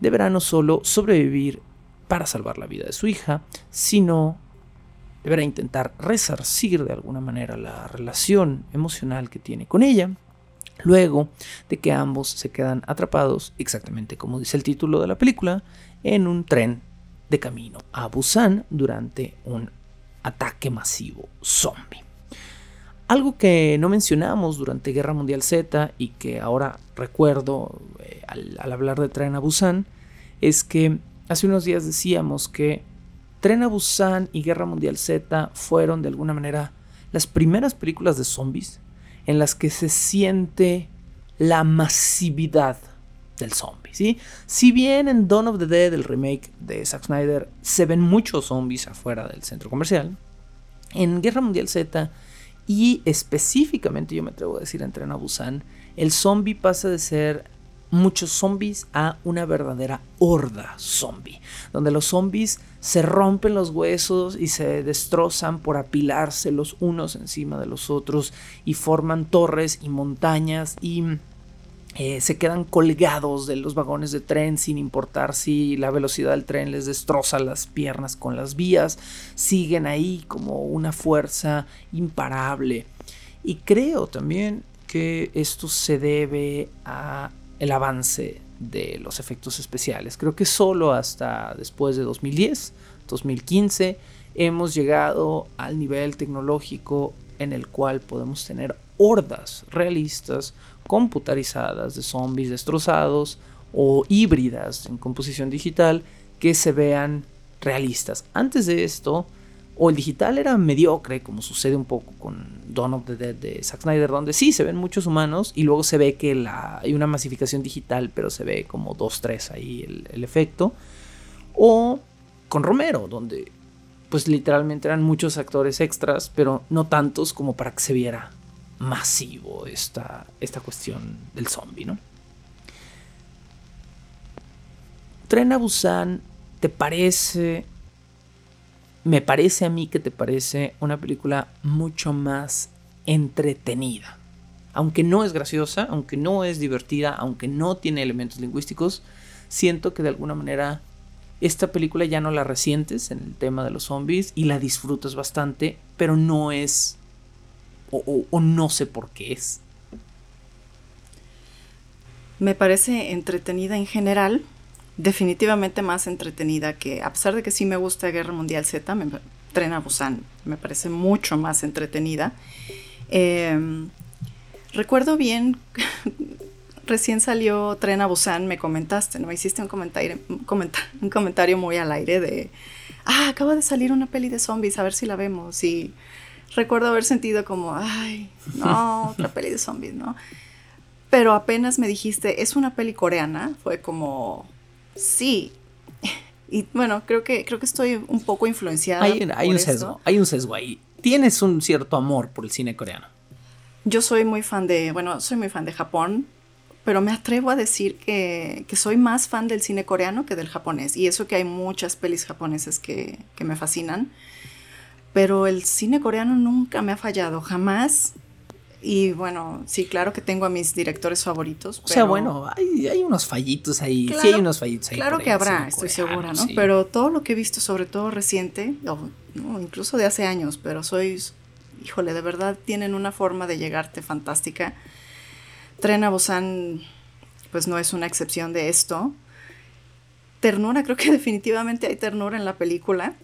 deberá no solo sobrevivir para salvar la vida de su hija, sino deberá intentar resarcir de alguna manera la relación emocional que tiene con ella, luego de que ambos se quedan atrapados, exactamente como dice el título de la película, en un tren de camino a Busan durante un ataque masivo zombie. Algo que no mencionamos durante Guerra Mundial Z y que ahora recuerdo eh, al, al, hablar de Tren a Busan es que hace unos días decíamos que Tren a Busan y Guerra Mundial Z fueron de alguna manera las primeras películas de zombies en las que se siente la masividad del zombie, ¿sí? Si bien en Dawn of the Dead, el remake de Zack Snyder, se ven muchos zombies afuera del centro comercial, en Guerra Mundial Z y específicamente yo me atrevo a decir en Tren a Busan, el zombie pasa de ser muchos zombies a una verdadera horda zombie, donde los zombies se rompen los huesos y se destrozan por apilarse los unos encima de los otros y forman torres y montañas y eh, se quedan colgados de los vagones de tren sin importar si la velocidad del tren les destroza las piernas con las vías, siguen ahí como una fuerza imparable. Y creo también que esto se debe a el avance de los efectos especiales. Creo que solo hasta después de 2010, 2015, hemos llegado al nivel tecnológico en el cual podemos tener hordas realistas, computarizadas de zombies destrozados o híbridas en composición digital que se vean realistas. Antes de esto, o el digital era mediocre, como sucede un poco con Dawn of the Dead de Zack Snyder, donde sí se ven muchos humanos y luego se ve que la, hay una masificación digital, pero se ve como 2-3 ahí el, el, efecto. O con Romero, donde pues literalmente eran muchos actores extras, pero no tantos como para que se viera masivo esta, esta cuestión del zombie, ¿no? Tren a Busan, ¿te parece me parece a mí que te parece una película mucho más entretenida. Aunque no es graciosa, aunque no es divertida, aunque no tiene elementos lingüísticos, siento que de alguna manera esta película ya no la resientes en el tema de los zombies y la disfrutas bastante, pero no es... o, no sé por qué es. Me parece entretenida en general, definitivamente más entretenida que, a pesar de que sí me gusta Guerra Mundial Z, me, Tren a Busan me parece mucho más entretenida. Eh, recuerdo bien, recién salió Tren a Busan, me comentaste, ¿no? Hiciste un comentario, un, comentar, un comentario muy al aire de, ah, acaba de salir una peli de zombies, a ver si la vemos. Y recuerdo haber sentido como, ay, no, otra peli de zombies, ¿no? Pero apenas me dijiste, es una peli coreana, fue como, Sí. Y bueno, creo que, creo que estoy un poco influenciada. Hay, hay un sesgo, esto. hay un sesgo ahí. Tienes un cierto amor por el cine coreano. Yo soy muy fan de, bueno, soy muy fan de Japón, pero me atrevo a decir que, que soy más fan del cine coreano que del japonés. Y eso que hay muchas pelis japonesas que, que me fascinan. Pero el cine coreano nunca me ha fallado, jamás y bueno, sí, claro que tengo a mis directores favoritos. Pero... O sea, bueno, hay, hay, unos fallitos ahí. Claro, sí, hay unos fallitos ahí. Claro que habrá, estoy segura, ¿no? Sí. Pero todo lo que he visto, sobre todo reciente, o no, incluso de hace años, pero soy, híjole, de verdad tienen una forma de llegarte fantástica. Tren a Busan, pues no es una excepción de esto. Ternura, creo que definitivamente hay ternura en la película.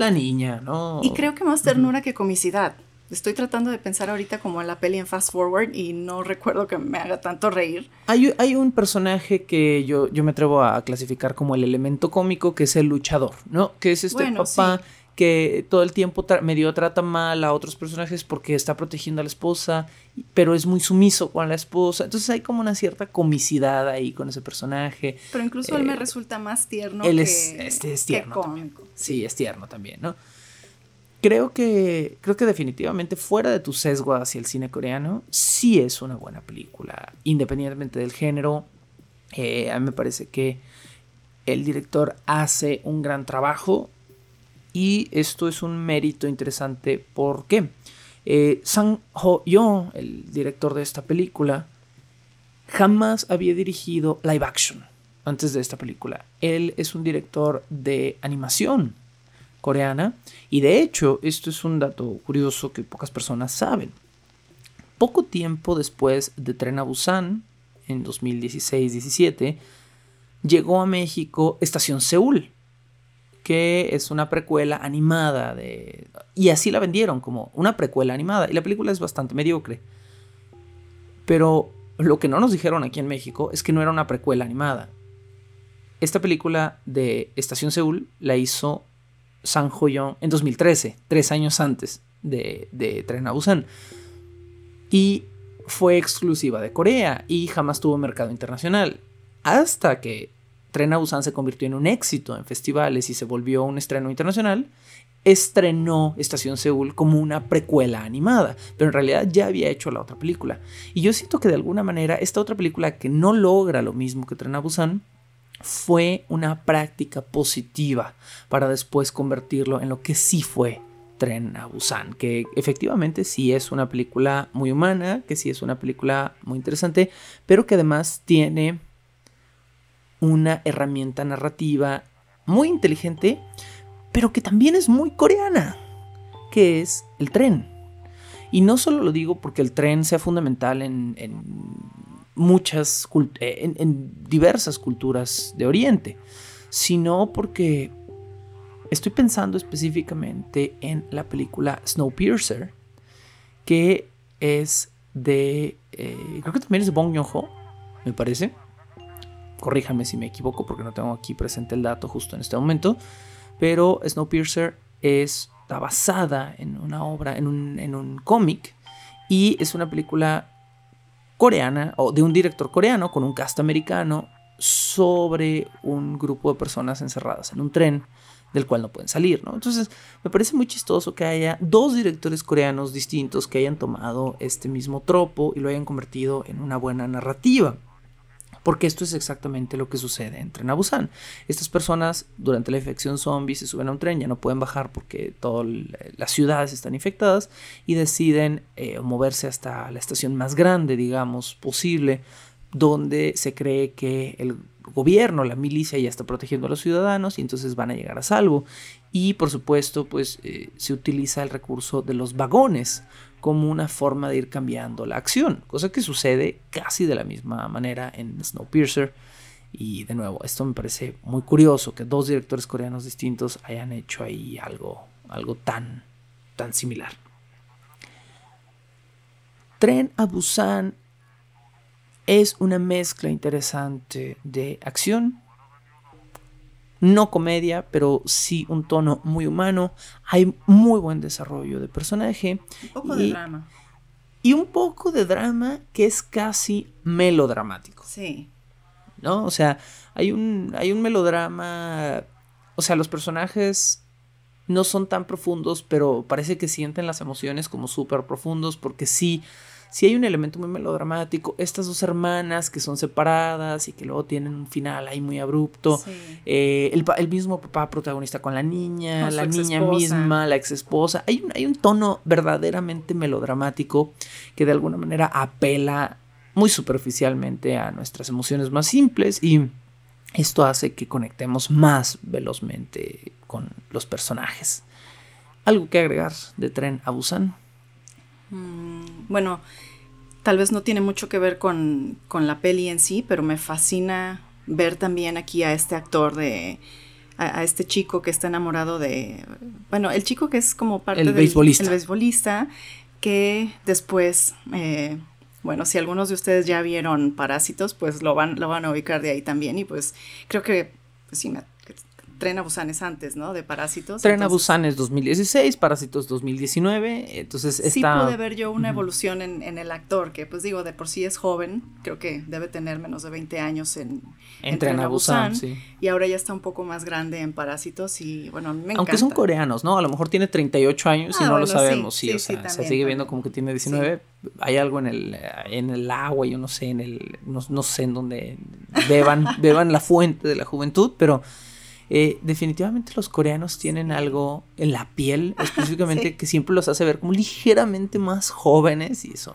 La niña, ¿no? Y creo que más ternura que comicidad. Estoy tratando de pensar ahorita como en la peli en Fast Forward y no recuerdo que me haga tanto reír. Hay, hay un personaje que yo, yo me atrevo a clasificar como el elemento cómico, que es el luchador, ¿no? Que es este bueno, papá sí. Que todo el tiempo medio trata mal a otros personajes porque está protegiendo a la esposa, pero es muy sumiso con la esposa. Entonces hay como una cierta comicidad ahí con ese personaje. Pero incluso eh, él me resulta más tierno él que, es, este es tierno que. Sí, es tierno también, ¿no? creo que creo que definitivamente fuera de tu sesgo hacia el cine coreano sí es una buena película independientemente del género eh, a mí me parece que el director hace un gran trabajo y esto es un mérito interesante porque eh, Sang Ho Yo el director de esta película jamás había dirigido live action antes de esta película él es un director de animación coreana. Y de hecho, esto es un dato curioso que pocas personas saben. Poco tiempo después de Tren a Busan, en 2016-17, llegó a México Estación Seúl, que es una precuela animada de... Y así la vendieron como una precuela animada. Y la película es bastante mediocre. Pero lo que no nos dijeron aquí en México es que no era una precuela animada. Esta película de Estación Seúl la hizo San Joyon en 2013, tres años antes de, de Tren a Busan. Y fue exclusiva de Corea y jamás tuvo mercado internacional. Hasta que Tren a Busan se convirtió en un éxito en festivales y se volvió un estreno internacional, estrenó Estación Seúl como una precuela animada, pero en realidad ya había hecho la otra película. Y yo siento que de alguna manera esta otra película que no logra lo mismo que Tren a Busan fue una práctica positiva para después convertirlo en lo que sí fue Tren a Busan, que efectivamente sí es una película muy humana, que sí es una película muy interesante, pero que además tiene una herramienta narrativa muy inteligente, pero que también es muy coreana, que es el tren. Y no solo lo digo porque el tren sea fundamental en, muchas, eh, en, diversas culturas de Oriente, sino porque estoy pensando específicamente en la película Snowpiercer, que es de, eh, creo que también es de Bong Joon-ho, me parece. Corríjame si me equivoco porque no tengo aquí presente el dato justo en este momento. Pero Snowpiercer está basada en una obra, en un, en un cómic. Y es una película coreana o de un director coreano con un cast americano sobre un grupo de personas encerradas en un tren del cual no pueden salir, ¿no? Entonces, me parece muy chistoso que haya dos directores coreanos distintos que hayan tomado este mismo tropo y lo hayan convertido en una buena narrativa. Porque esto es exactamente lo que sucede en Tren Busan. Estas personas durante la infección zombie se suben a un tren, ya no pueden bajar porque todas las ciudades están infectadas y deciden eh, moverse hasta la estación más grande, digamos, posible, donde se cree que el gobierno, la milicia ya está protegiendo a los ciudadanos y entonces van a llegar a salvo. Y por supuesto, pues eh, se utiliza el recurso de los vagones como una forma de ir cambiando la acción, cosa que sucede casi de la misma manera en Snowpiercer. Y de nuevo, esto me parece muy curioso que dos directores coreanos distintos hayan hecho ahí algo, algo tan, tan similar. Tren a Busan es una mezcla interesante de acción, no comedia, pero sí un tono muy humano. Hay muy buen desarrollo de personaje. Un poco de drama. Y un poco de drama que es casi melodramático. Sí. ¿No? O sea, hay un, hay un melodrama. O sea, los personajes no son tan profundos, pero parece que sienten las emociones como súper profundos porque sí si hay un elemento muy melodramático. Estas dos hermanas que son separadas y que luego tienen un final ahí muy abrupto. Eh, el, mismo papá protagonista con la niña, la niña misma, la ex esposa. Hay un, hay un tono verdaderamente melodramático que de alguna manera apela muy superficialmente a nuestras emociones más simples y esto hace que conectemos más velozmente con los personajes. ¿Algo que agregar de Tren a Busan? Mm, bueno, tal vez no tiene mucho que ver con, la peli en sí, pero me fascina ver también aquí a este actor de... A, este chico que está enamorado de... Bueno, el chico que es como parte del... Beisbolista. El beisbolista, que después... Eh, bueno, si algunos de ustedes ya vieron Parásitos, pues lo van, lo van a ubicar de ahí también. Y pues creo que pues sí, me, Tren a Busan es antes, ¿no? De Parásitos. Tren a Busan es 2016, Parásitos 2019, entonces está... Sí pude ver yo una evolución en, el actor, que pues digo, de por sí es joven, creo que debe tener menos de 20 años en, en, Tren a Busan, y ahora ya está un poco más grande en Parásitos y bueno, a mí me encanta. Aunque son coreanos, ¿no? A lo mejor tiene 38 años y ah, no lo sabemos, sí, o sea, se sigue viendo como que tiene 19, hay algo en el, en el agua, yo no sé, en el, no, sé en dónde beban, beban la fuente de la juventud, pero... Eh, definitivamente los coreanos tienen algo en la piel específicamente que siempre los hace ver como ligeramente más jóvenes y eso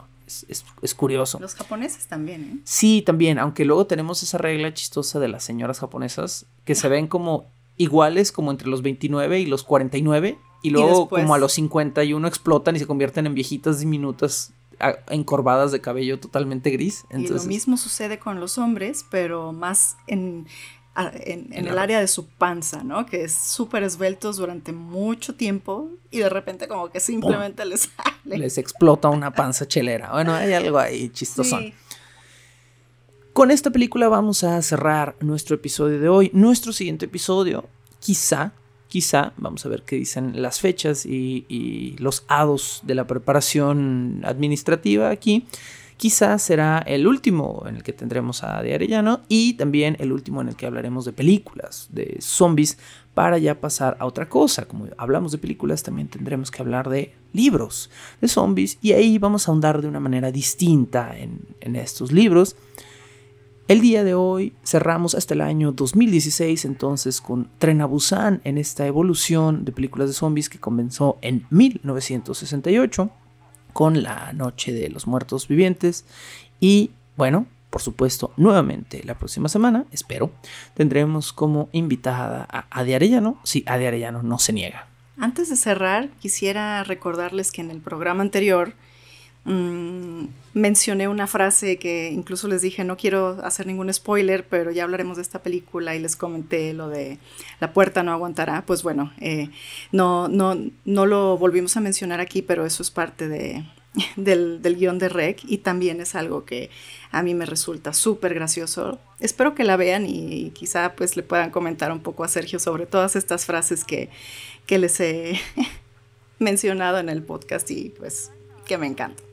es, curioso. Los japoneses también, ¿eh? Sí, también, aunque luego tenemos esa regla chistosa de las señoras japonesas que se ven como iguales como entre los 29 y los 49 y luego como a los 51 explotan y se convierten en viejitas diminutas encorvadas de cabello totalmente gris. Y lo mismo sucede con los hombres, pero más en en, el área de su panza, ¿no? Que es súper esbeltos durante mucho tiempo y de repente como que simplemente les sale. Les explota una panza chelera. Bueno, hay algo ahí chistosón. Con esta película vamos a cerrar nuestro episodio de hoy. Nuestro siguiente episodio, quizá, quizá, vamos a ver qué dicen las fechas y, y los hados de la preparación administrativa aquí Quizás será el último en el que tendremos a De Arellano y también el último en el que hablaremos de películas, de zombies, para ya pasar a otra cosa. Como hablamos de películas, también tendremos que hablar de libros de zombies y ahí vamos a ahondar de una manera distinta en, estos libros. El día de hoy cerramos hasta el año 2016 entonces con Tren en esta evolución de películas de zombies que comenzó en 1968 con la Noche de los Muertos Vivientes. Y bueno, por supuesto, nuevamente la próxima semana, espero, tendremos como invitada a Adi Arellano. Sí, Adi Arellano no se niega. Antes de cerrar, quisiera recordarles que en el programa anterior mm, mencioné una frase que incluso les dije, no quiero hacer ningún spoiler, pero ya hablaremos de esta película y les comenté lo de la puerta no aguantará. Pues bueno, eh, no, no, no lo volvimos a mencionar aquí, pero eso es parte de, del, del guion de Rec y también es algo que a mí me resulta súper gracioso. Espero que la vean y quizá pues le puedan comentar un poco a Sergio sobre todas estas frases que, que les he mencionado en el podcast y pues que me encanta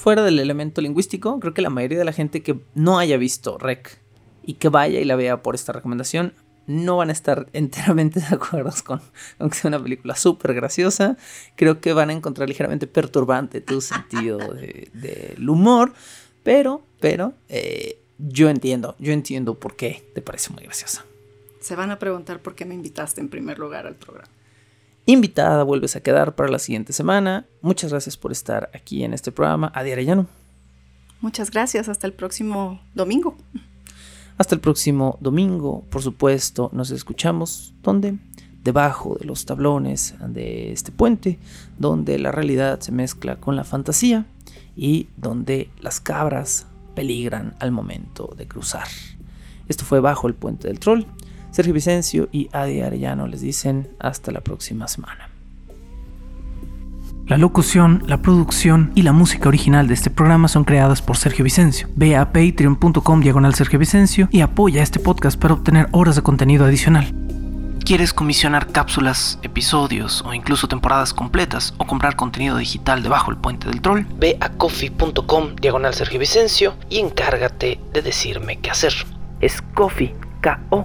fuera del elemento lingüístico, creo que la mayoría de la gente que no haya visto Rec y que vaya y la vea por esta recomendación no van a estar enteramente de acuerdo con, que sea una película súper graciosa. Creo que van a encontrar ligeramente perturbante tu sentido del humor, pero, pero eh, yo entiendo, yo entiendo por qué te parece muy graciosa. Se van a preguntar por qué me invitaste en primer lugar al programa invitada vuelves a quedar para la siguiente semana. Muchas gracias por estar aquí en este programa. A Llano. Muchas gracias. Hasta el próximo domingo. Hasta el próximo domingo, por supuesto, nos escuchamos. ¿Dónde? Debajo de los tablones de este puente, donde la realidad se mezcla con la fantasía y donde las cabras peligran al momento de cruzar. Esto fue Bajo el Puente del Troll. Sergio Vicencio y Adi Arellano les dicen hasta la próxima semana. La locución, la producción y la música original de este programa son creadas por Sergio Vicencio. Ve a patreon.com diagonal Sergio Vicencio y apoya este podcast para obtener horas de contenido adicional. ¿Quieres comisionar cápsulas, episodios o incluso temporadas completas o comprar contenido digital debajo del puente del troll? Ve a coffee.com diagonal Sergio Vicencio y encárgate de decirme qué hacer. Es coffee, K-O